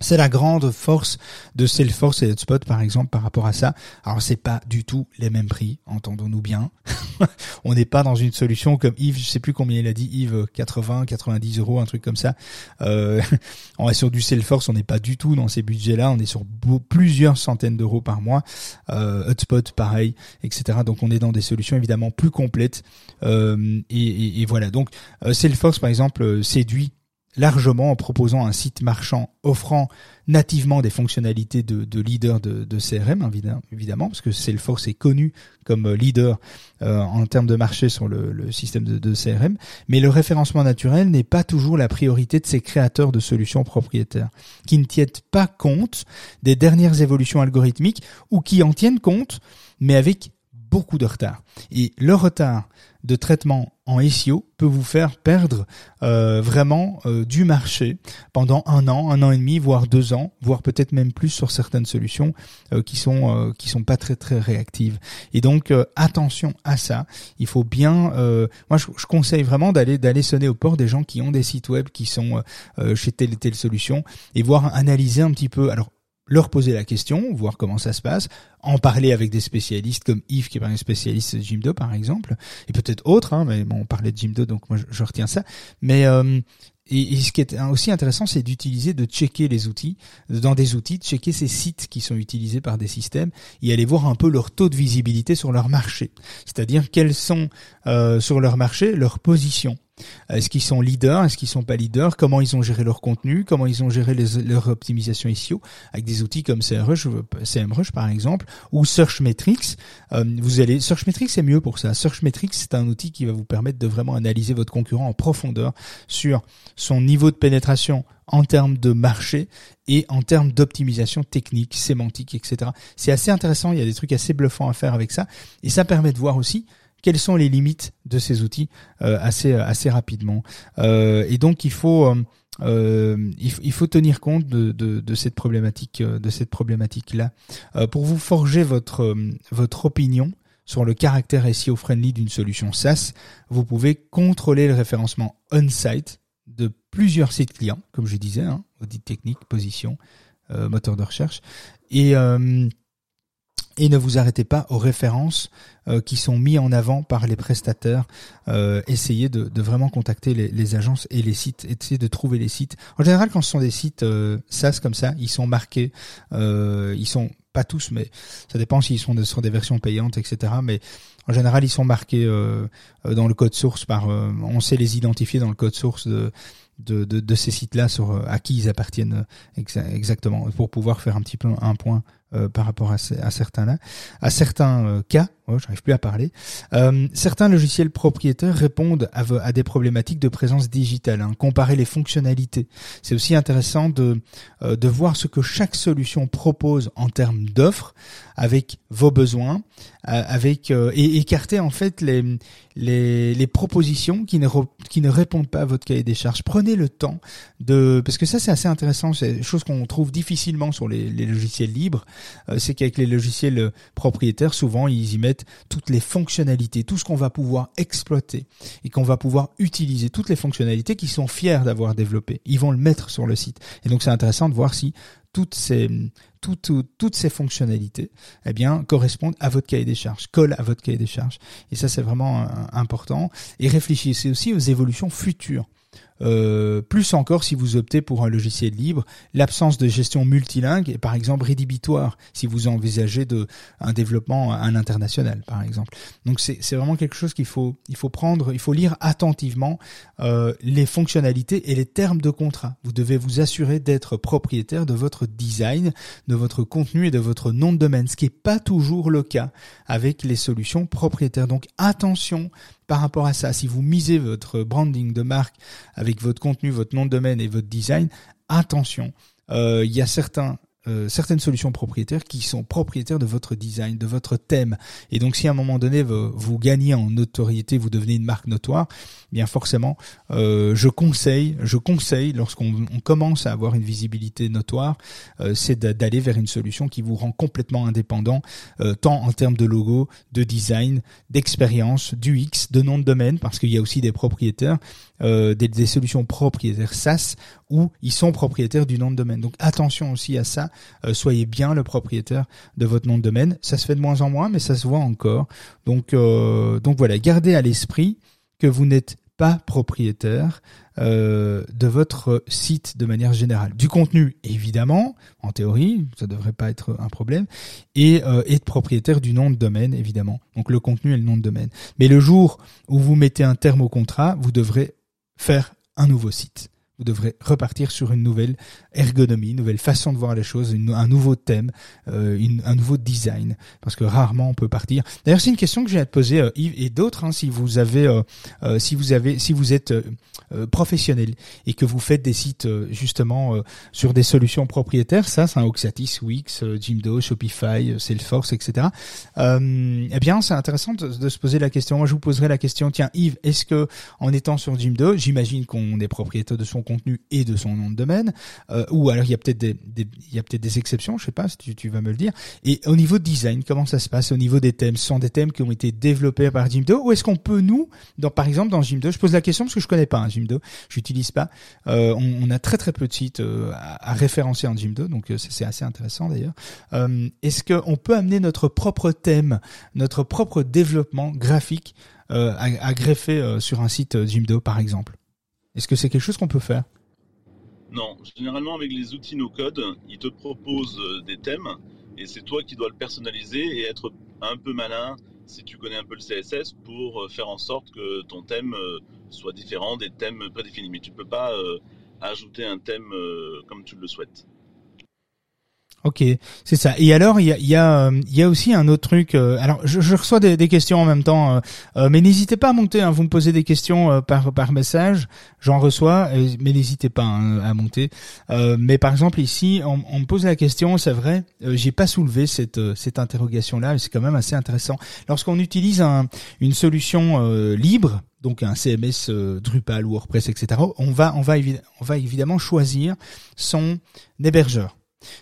c'est la grande force de Salesforce et Hotspot par exemple par rapport à ça. Alors c'est pas du tout les mêmes prix, entendons-nous bien. on n'est pas dans une solution comme Yves, je sais plus combien il a dit Yves, 80, 90 euros, un truc comme ça. Euh, on est sur du Salesforce, on n'est pas du tout dans ces budgets-là, on est sur plusieurs centaines d'euros par mois. Euh, Hotspot pareil, etc. Donc on est dans des solutions évidemment plus complètes. Euh, et, et, voilà. Donc euh, Salesforce par exemple euh, séduit largement en proposant un site marchand offrant nativement des fonctionnalités de, leader de, CRM, évidemment, parce que Salesforce est connu comme leader euh, en termes de marché sur le, système de, CRM, mais le référencement naturel n'est pas toujours la priorité de ces créateurs de solutions propriétaires, qui ne tiennent pas compte des dernières évolutions algorithmiques ou qui en tiennent compte, mais avec beaucoup de retard. Et le retard de traitement en SEO peut vous faire perdre euh, vraiment euh, du marché pendant un an, un an et demi, voire deux ans, voire peut-être même plus sur certaines solutions euh, qui sont qui sont pas très très réactives. Et donc attention à ça. Il faut bien. moi, je, conseille vraiment d'aller d'aller sonner au port des gens qui ont des sites web qui sont chez telle et telle solution et voir analyser un petit peu. Alors leur poser la question, voir comment ça se passe, en parler avec des spécialistes comme Yves qui est un spécialiste de Jimdo par exemple, et peut-être autres, hein, mais bon, on parlait de Jimdo donc moi je, retiens ça. Mais euh, et, ce qui est aussi intéressant, c'est d'utiliser, de checker les outils, dans des outils, de checker ces sites qui sont utilisés par des systèmes et aller voir un peu leur taux de visibilité sur leur marché. C'est-à-dire quels sont euh, sur leur marché leurs positions. Est-ce qu'ils sont leaders? Est-ce qu'ils sont pas leaders? Comment ils ont géré leur contenu? Comment ils ont géré leur optimisation SEO avec des outils comme CMrush, CMrush par exemple ou Searchmetrics. Euh, vous allez Searchmetrics c'est mieux pour ça. Searchmetrics c'est un outil qui va vous permettre de vraiment analyser votre concurrent en profondeur sur son niveau de pénétration en termes de marché et en termes d'optimisation technique, sémantique, etc. C'est assez intéressant. Il y a des trucs assez bluffants à faire avec ça et ça permet de voir aussi quelles sont les limites de ces outils euh, assez euh, assez rapidement. Euh, et donc il faut il, faut tenir compte de, de, de cette problématique de cette problématique là pour vous forger votre votre opinion sur le caractère SEO friendly d'une solution SaaS. Vous pouvez contrôler le référencement on-site de plusieurs sites clients, comme je disais, hein, audit technique, position, moteur de recherche, et et ne vous arrêtez pas aux références euh, qui sont mis en avant par les prestataires. Euh, essayez de, de, vraiment contacter les, les, agences et les sites, essayez de trouver les sites. En général, quand ce sont des sites euh, SaaS comme ça, ils sont marqués, euh, ils sont pas tous, mais ça dépend s'ils sont sur des versions payantes, etc. Mais en général, ils sont marqués euh, dans le code source par, on sait les identifier dans le code source de de, de, de ces sites-là sur à qui ils appartiennent exactement pour pouvoir faire un petit peu un point euh, par rapport à, à certains là, à certains euh, cas. Oh, j'arrive plus à parler. Euh, certains logiciels propriétaires répondent à, des problématiques de présence digitale. Hein. Comparer les fonctionnalités, c'est aussi intéressant de de voir ce que chaque solution propose en termes d'offres avec vos besoins, avec et écarter en fait les les, les propositions qui ne qui ne répondent pas à votre cahier des charges. Prenez le temps de parce que ça c'est assez intéressant, c'est des choses qu'on trouve difficilement sur les, les logiciels libres. Euh, c'est qu'avec les logiciels euh, propriétaires, souvent ils y mettent toutes les fonctionnalités, tout ce qu'on va pouvoir exploiter et qu'on va pouvoir utiliser, toutes les fonctionnalités qu'ils sont fiers d'avoir développées. Ils vont le mettre sur le site. Et donc c'est intéressant de voir si toutes ces fonctionnalités eh bien correspondent à votre cahier des charges, collent à votre cahier des charges. Et ça c'est vraiment euh, important. Et réfléchissez aussi aux évolutions futures. Euh, plus encore si vous optez pour un logiciel libre, l'absence de gestion multilingue est par exemple rédhibitoire si vous envisagez de un développement à l'international par exemple. Donc c'est vraiment quelque chose qu'il faut il faut prendre, il faut lire attentivement euh, les fonctionnalités et les termes de contrat. Vous devez vous assurer d'être propriétaire de votre design, de votre contenu et de votre nom de domaine, ce qui n'est pas toujours le cas avec les solutions propriétaires. Donc attention par rapport à ça. Si vous misez votre branding de marque avec votre contenu, votre nom de domaine et votre design, attention. Euh, il y a certains euh, certaines solutions propriétaires qui sont propriétaires de votre design, de votre thème. Et donc, si à un moment donné vous, gagnez en notoriété, vous devenez une marque notoire, eh bien forcément, euh, je conseille, je conseille lorsqu'on commence à avoir une visibilité notoire, euh, c'est d'aller vers une solution qui vous rend complètement indépendant, tant en termes de logo, de design, d'expérience, du X, de nom de domaine, parce qu'il y a aussi des propriétaires, des, des solutions propriétaires SaaS où ils sont propriétaires du nom de domaine. Donc attention aussi à ça euh, soyez bien le propriétaire de votre nom de domaine. Ça se fait de moins en moins, mais ça se voit encore. Donc, euh, voilà, gardez à l'esprit que vous n'êtes pas propriétaire euh, de votre site de manière générale. Du contenu, évidemment, en théorie, ça devrait pas être un problème, et être propriétaire du nom de domaine, évidemment. Donc le contenu et le nom de domaine. Mais le jour où vous mettez un terme au contrat, vous devrez faire un nouveau site vous devrez repartir sur une nouvelle ergonomie, une nouvelle façon de voir les choses, un nouveau thème, euh, un nouveau design, parce que rarement on peut partir. D'ailleurs, c'est une question que j'ai à te poser, euh, Yves, et d'autres, hein, si vous avez, euh, si vous avez, si vous êtes professionnel et que vous faites des sites justement sur des solutions propriétaires, ça, c'est un Oxatis, Wix, Jimdo, Shopify, Salesforce, etc. eh bien, c'est intéressant de, se poser la question. Moi, je vous poserai la question. Tiens, Yves, est-ce que en étant sur Jimdo, j'imagine qu'on est propriétaire de son contenu et de son nom de domaine, euh, ou alors il y a peut-être des, des exceptions, je sais pas, si tu, vas me le dire. Et au niveau design, comment ça se passe au niveau des thèmes? Ce sont des thèmes qui ont été développés par Jimdo, ou est-ce qu'on peut nous, dans, par exemple dans Jimdo, je pose la question parce que je connais pas hein, Jimdo, j'utilise pas. Euh, on, a très très peu de sites euh, à, référencer en Jimdo, donc c'est assez intéressant d'ailleurs. Est-ce qu'on peut amener notre propre thème, notre propre développement graphique à, à, greffer sur un site Jimdo par exemple? Est-ce que c'est quelque chose qu'on peut faire?
Non, généralement avec les outils no-code, ils te proposent euh, des thèmes et c'est toi qui dois le personnaliser et être un peu malin si tu connais un peu le CSS pour euh, faire en sorte que ton thème euh, soit différent des thèmes prédéfinis. Mais tu ne peux pas ajouter un thème comme tu le souhaites.
Ok, c'est ça. Et alors, il y a, y, a, euh, y a aussi un autre truc. Euh, alors, je, je reçois des, des, questions en même temps, euh, mais n'hésitez pas à monter. Hein, vous me posez des questions par par message, j'en reçois, mais n'hésitez pas hein, à monter. mais par exemple ici, on, on, me pose la question, c'est vrai, j'ai pas soulevé cette cette interrogation là, mais c'est quand même assez intéressant. Lorsqu'on utilise un, une solution libre, donc un CMS Drupal, WordPress, etc. On va on va on va évidemment choisir son hébergeur.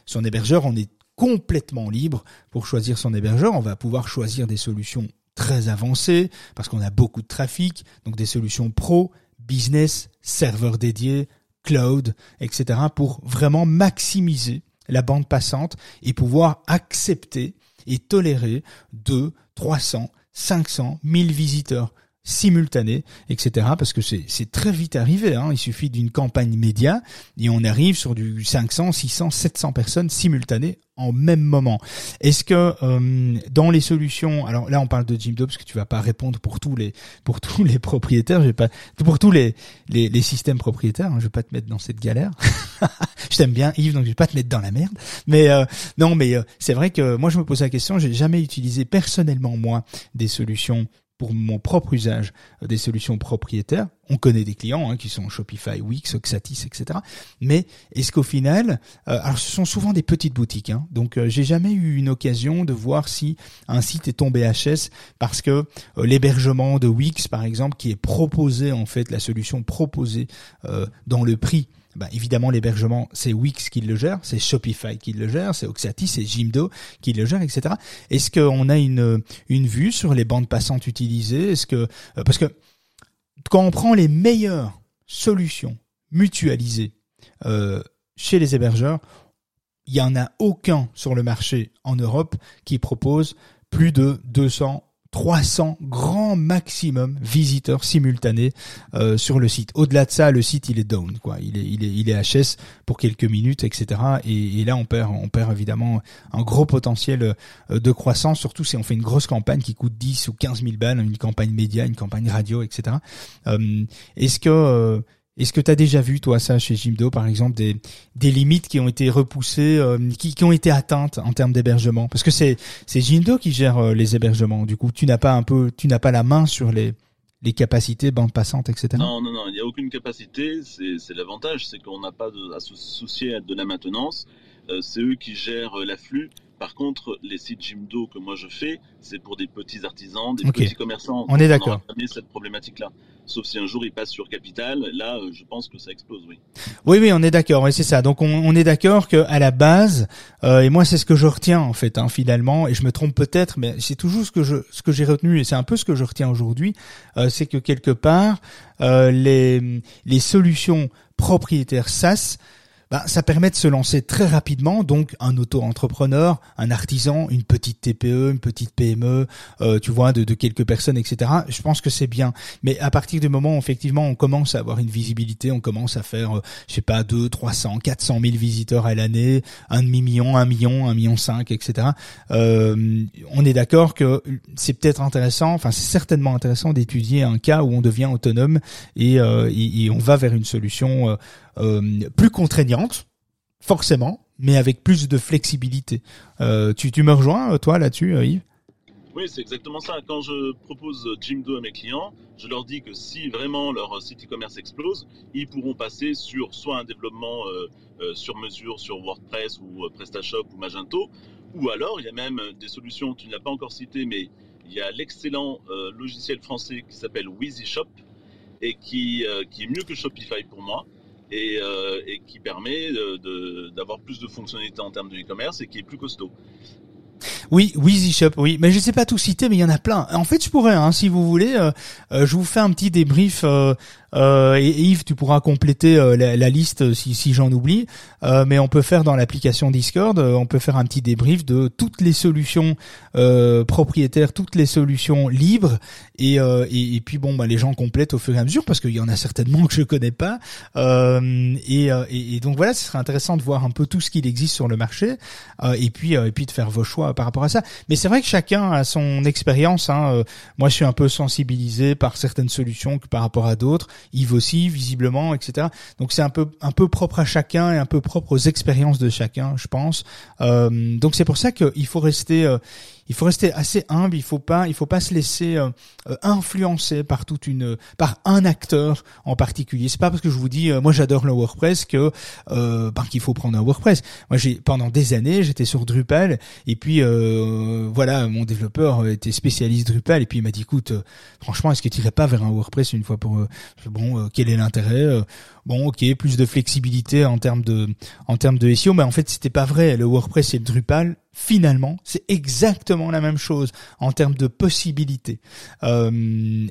Son hébergeur, on est complètement libre pour choisir son hébergeur. On va pouvoir choisir des solutions très avancées parce qu'on a beaucoup de trafic, donc des solutions pro, business, serveur dédié, cloud, etc. pour vraiment maximiser la bande passante et pouvoir accepter et tolérer 2, 300, 500, 1000 visiteurs simultané, etc. Parce que c'est très vite arrivé. Hein. Il suffit d'une campagne média et on arrive sur du 500, 600, 700 personnes simultanées en même moment. Est-ce que euh, dans les solutions, alors là on parle de Jimdo parce que tu vas pas répondre pour tous les pour tous les propriétaires, je vais pas pour tous les les, les systèmes propriétaires, hein, je vais pas te mettre dans cette galère. je t'aime bien Yves donc je vais pas te mettre dans la merde. Mais euh, non mais euh, c'est vrai que moi je me pose la question, j'ai jamais utilisé personnellement moi des solutions pour mon propre usage euh, des solutions propriétaires. On connaît des clients hein, qui sont Shopify, Wix, Oxatis, etc. Mais est-ce qu'au final, euh, alors ce sont souvent des petites boutiques, hein, donc euh, j'ai jamais eu une occasion de voir si un site est tombé HS parce que l'hébergement de Wix, par exemple, qui est proposé en fait, la solution proposée dans le prix bah, évidemment l'hébergement c'est Wix qui le gère, c'est Shopify qui le gère, c'est Oxatis, c'est Jimdo qui le gère, etc. Est-ce qu'on a une une vue sur les bandes passantes utilisées? Est-ce que euh, parce que quand on prend les meilleures solutions mutualisées euh, chez les hébergeurs, il y en a aucun sur le marché en Europe qui propose plus de 200 300 grand maximum visiteurs simultanés euh, sur le site. Au-delà de ça, le site il est down, quoi. Il est, il est, il est HS pour quelques minutes, etc. Et, là, on perd, on perd évidemment un gros potentiel euh, de croissance, surtout si on fait une grosse campagne qui coûte 10 ou 15 000 balles, une campagne média, une campagne radio, etc. Euh, est-ce que est-ce que tu as déjà vu, toi, ça, chez Jimdo, par exemple, des, des limites qui ont été repoussées, euh, qui, qui ont été atteintes en termes d'hébergement? Parce que c'est, Jimdo qui gère euh, les hébergements. Du coup, tu n'as pas un peu, tu n'as pas la main sur les, les capacités, bande passante, etc.
Non, non, non, il n'y a aucune capacité. C'est, l'avantage, c'est qu'on n'a pas à se soucier de la maintenance. Euh, c'est eux qui gèrent l'afflux. Par contre, les sites Jimdo que moi je fais, c'est pour des petits artisans, des petits commerçants.
On est d'accord.
On cette problématique-là. Sauf si un jour ils passent sur Capital, là, euh, je pense que ça explose, oui.
Oui, oui, on est d'accord. Et c'est ça. Donc, on, est d'accord que à la base, euh, et moi, c'est ce que je retiens en fait, hein, finalement. Et je me trompe peut-être, mais c'est toujours ce que je, ce que j'ai retenu, et c'est un peu ce que je retiens aujourd'hui, euh, c'est que quelque part, les les solutions propriétaires SaaS bah, ça permet de se lancer très rapidement. Donc, un auto-entrepreneur, un artisan, une petite TPE, une petite PME, euh, tu vois, de, de, quelques personnes, etc. Je pense que c'est bien. Mais à partir du moment où effectivement on commence à avoir une visibilité, on commence à faire, euh, je sais pas, 2, 300, 400 000 visiteurs à l'année, un demi million, un million, un million cinq, etc. Euh, on est d'accord que c'est peut-être intéressant, enfin c'est certainement intéressant d'étudier un cas où on devient autonome et, euh, et, et, on va vers une solution plus contraignantes, forcément, mais avec plus de flexibilité. tu, tu me rejoins, toi, là-dessus, Yves?
Oui, c'est exactement ça. Quand je propose Jimdo à mes clients, je leur dis que si vraiment leur site e-commerce explose, ils pourront passer sur soit un développement euh, euh, sur mesure sur WordPress ou euh, PrestaShop ou Magento, ou alors il y a même des solutions, tu ne l'as pas encore cité, mais il y a l'excellent logiciel français qui s'appelle WheezyShop et qui est mieux que Shopify pour moi. Et, et qui permet d'avoir plus de fonctionnalités en termes de e-commerce et qui est plus costaud.
Oui, Weezy Shop, oui, mais je sais pas tout citer, mais il y en a plein. En fait, je pourrais, hein, si vous voulez, euh, euh, je vous fais un petit débrief euh, euh, et Yves, tu pourras compléter euh, la, liste si, si j'en oublie. Euh, mais on peut faire dans l'application Discord, on peut faire un petit débrief de toutes les solutions propriétaires, toutes les solutions libres. Et, et, et, puis bon, bah, les gens complètent au fur et à mesure parce qu'il y en a certainement que je connais pas. Et, et, donc voilà, ce serait intéressant de voir un peu tout ce qu'il existe sur le marché. et puis et puis de faire vos choix par rapport à ça. Mais c'est vrai que chacun a son expérience. Hein. Moi, je suis un peu sensibilisé par certaines solutions que par rapport à d'autres. Yves aussi, visiblement, etc. Donc c'est un peu un peu propre à chacun et un peu propre aux expériences de chacun, je pense. Euh, donc c'est pour ça qu'il faut rester euh, il faut rester assez humble, il faut pas, il faut pas se laisser euh, euh, influencer par toute une, par un acteur en particulier. C'est pas parce que je vous dis, euh, moi j'adore le WordPress que euh, ben, qu'il faut prendre un WordPress. Moi j'ai pendant des années j'étais sur Drupal et puis voilà mon développeur était spécialiste Drupal et puis il m'a dit écoute franchement est-ce que tu irais pas vers un WordPress une fois pour bon quel est l'intérêt bon ok plus de flexibilité en termes de en termes de SEO mais en fait c'était pas vrai le WordPress et le Drupal finalement, c'est exactement la même chose en termes de possibilités. Euh,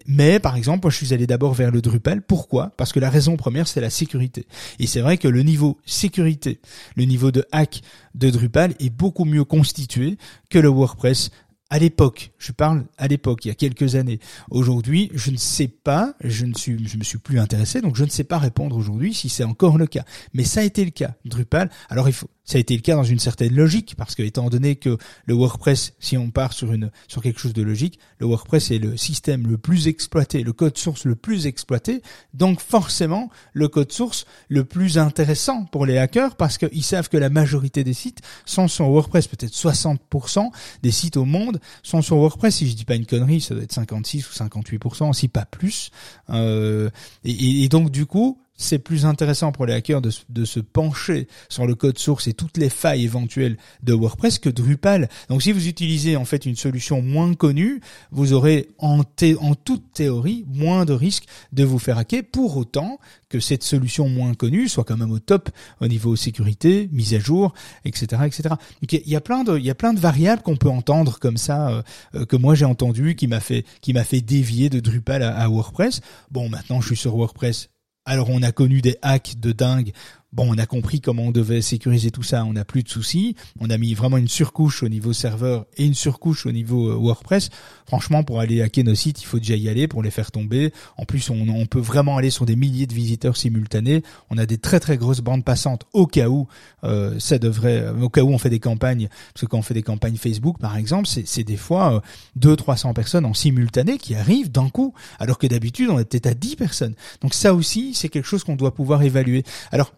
mais par exemple, moi je suis allé d'abord vers le Drupal. Pourquoi? Parce que la raison première, c'est la sécurité. Et c'est vrai que le niveau sécurité, le niveau de hack de Drupal est beaucoup mieux constitué que le WordPress à l'époque, je parle à l'époque, il y a quelques années. Aujourd'hui, je ne sais pas, je ne suis, je me suis plus intéressé, donc je ne sais pas répondre aujourd'hui si c'est encore le cas. Mais ça a été le cas. Drupal, alors il faut, ça a été le cas dans une certaine logique, parce que étant donné que le WordPress, si on part sur une, sur quelque chose de logique, le WordPress est le système le plus exploité, le code source le plus exploité, donc forcément le code source le plus intéressant pour les hackers, parce qu'ils savent que la majorité des sites sont sur WordPress, peut-être 60% des sites au monde sont sur WordPress. Si je dis pas une connerie, ça doit être 56 ou 58%, si pas plus. Euh, et, et, donc du coup, c'est plus intéressant pour les hackers de, se pencher sur le code source et toutes les failles éventuelles de WordPress que Drupal. Donc si vous utilisez en fait une solution moins connue, vous aurez en, toute théorie moins de risques de vous faire hacker pour autant que cette solution moins connue soit quand même au top au niveau sécurité, mise à jour, etc., etc. Donc il y a plein de, il y a plein de variables qu'on peut entendre comme ça euh, euh, que moi j'ai entendu qui m'a fait, qui m'a fait dévier de Drupal à, à WordPress. Bon, maintenant je suis sur WordPress alors on a connu des hacks de dingue Bon, on a compris comment on devait sécuriser tout ça, on n'a plus de soucis. On a mis vraiment une surcouche au niveau serveur et une surcouche au niveau euh, WordPress. Franchement, pour aller hacker nos sites, il faut déjà y aller pour les faire tomber. En plus, on, peut vraiment aller sur des milliers de visiteurs simultanés. On a des très très grosses bandes passantes au cas où euh, ça devrait, euh, au cas où on fait des campagnes, parce que quand on fait des campagnes Facebook, par exemple, c'est des fois deux, 300 personnes en simultané qui arrivent d'un coup, alors que d'habitude on est peut-être à 10 personnes. Donc ça aussi, c'est quelque chose qu'on doit pouvoir évaluer. Alors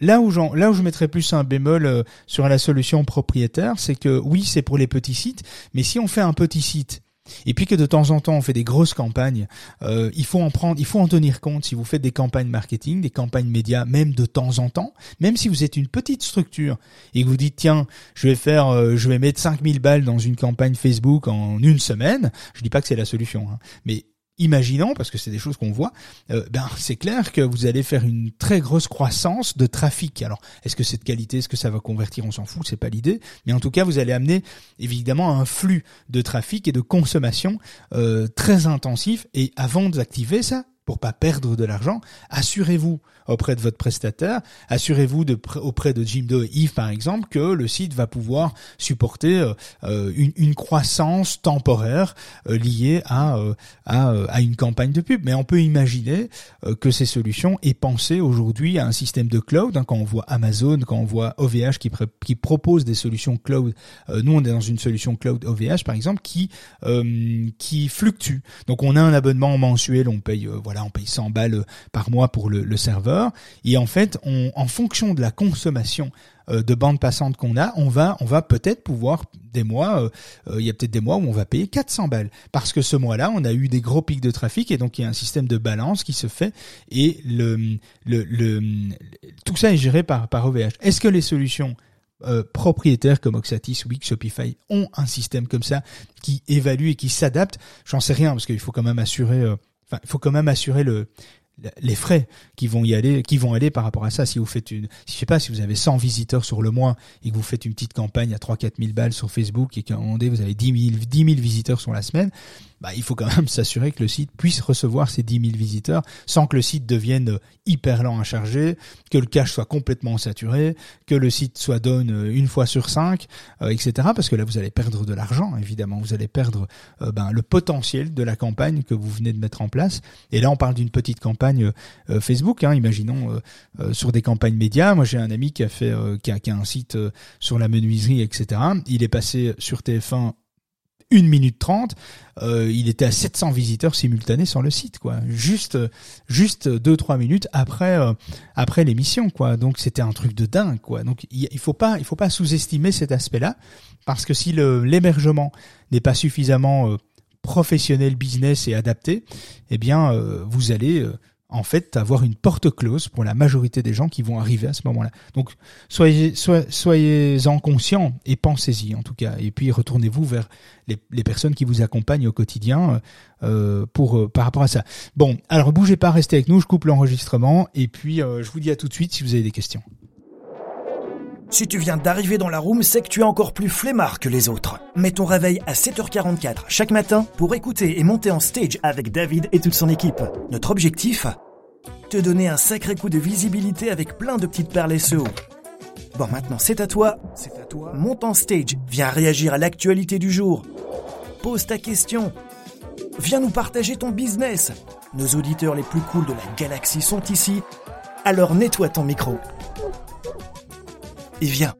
Là où, là où je mettrais plus un bémol euh, sur la solution propriétaire, c'est que oui, c'est pour les petits sites, mais si on fait un petit site et puis que de temps en temps on fait des grosses campagnes, euh, il faut en prendre, il faut en tenir compte si vous faites des campagnes marketing, des campagnes médias, même de temps en temps, même si vous êtes une petite structure et que vous dites tiens, je vais faire, euh, je vais mettre 5000 balles dans une campagne Facebook en une semaine, je dis pas que c'est la solution, hein, mais imaginons, parce que c'est des choses qu'on voit, euh, ben c'est clair que vous allez faire une très grosse croissance de trafic. Alors, est-ce que c'est de qualité, est-ce que ça va convertir, on s'en fout, c'est pas l'idée. Mais en tout cas, vous allez amener évidemment un flux de trafic et de consommation euh, très intensif. Et avant d'activer ça, pour pas perdre de l'argent, assurez-vous auprès de votre prestataire, assurez-vous auprès de Jimdo et Yves par exemple que le site va pouvoir supporter euh, euh, une, croissance temporaire euh, liée à, à, à, une campagne de pub. Mais on peut imaginer que ces solutions aient pensé aujourd'hui à un système de cloud. Hein, quand on voit Amazon, quand on voit OVH qui, qui propose des solutions cloud, nous on est dans une solution cloud OVH par exemple qui qui fluctue. Donc on a un abonnement mensuel, on paye voilà on paye 100 balles par mois pour le, serveur. Et en fait, en fonction de la consommation euh, de bande passante qu'on a, on va, peut-être pouvoir des mois, euh, euh, il y a peut-être des mois où on va payer 400 balles parce que ce mois-là, on a eu des gros pics de trafic et donc il y a un système de balance qui se fait et le, tout ça est géré par par OVH. Est-ce que les solutions propriétaires comme Oxatis, Wix, Shopify ont un système comme ça qui évalue et qui s'adapte? J'en sais rien parce qu'il faut quand même assurer, enfin il faut quand même assurer le les frais qui vont y aller, qui vont aller par rapport à ça. Si vous faites une, je sais pas, si vous avez 100 visiteurs sur le mois et que vous faites une petite campagne à 3-4 000 balles sur Facebook et qu'à un moment donné vous avez 10 000, 10 000 visiteurs sur la semaine, bah, il faut quand même s'assurer que le site puisse recevoir ces 10 000 visiteurs sans que le site devienne hyper lent à charger, que le cache soit complètement saturé, que le site soit donne une fois sur cinq, euh, etc. Parce que là, vous allez perdre de l'argent, évidemment. Vous allez perdre euh, ben, le potentiel de la campagne que vous venez de mettre en place. Et là, on parle d'une petite campagne euh, Facebook. Hein, imaginons sur des campagnes médias. Moi, j'ai un ami qui a fait, qui a, qui a un site sur la menuiserie, etc. Il est passé sur TF1 1 minute 30, euh, il était à 700 visiteurs simultanés sur le site, quoi. Juste, juste deux trois minutes après, euh, après l'émission, quoi. Donc c'était un truc de dingue, quoi. Donc il, faut pas, il faut pas sous-estimer cet aspect-là, parce que si l'hébergement n'est pas suffisamment euh, professionnel, business et adapté, eh bien vous allez en fait avoir une porte close pour la majorité des gens qui vont arriver à ce moment-là. Donc soyez soyez en conscients et pensez-y en tout cas. Et puis retournez-vous vers les, personnes qui vous accompagnent au quotidien euh, pour euh, par rapport à ça. Bon, alors bougez pas, restez avec nous. Je coupe l'enregistrement et puis euh, je vous dis à tout de suite si vous avez des questions.
Si tu viens d'arriver dans la room, c'est que tu es encore plus flemmard que les autres. Mets ton réveil à 7h44 chaque matin pour écouter et monter en stage avec David et toute son équipe. Notre objectif? Te donner un sacré coup de visibilité avec plein de petites perles SEO. Bon, maintenant c'est à toi. C'est à toi. Monte en stage, viens réagir à l'actualité du jour. Pose ta question. Viens nous partager ton business. Nos auditeurs les plus cools de la galaxie sont ici. Alors nettoie ton micro et viens.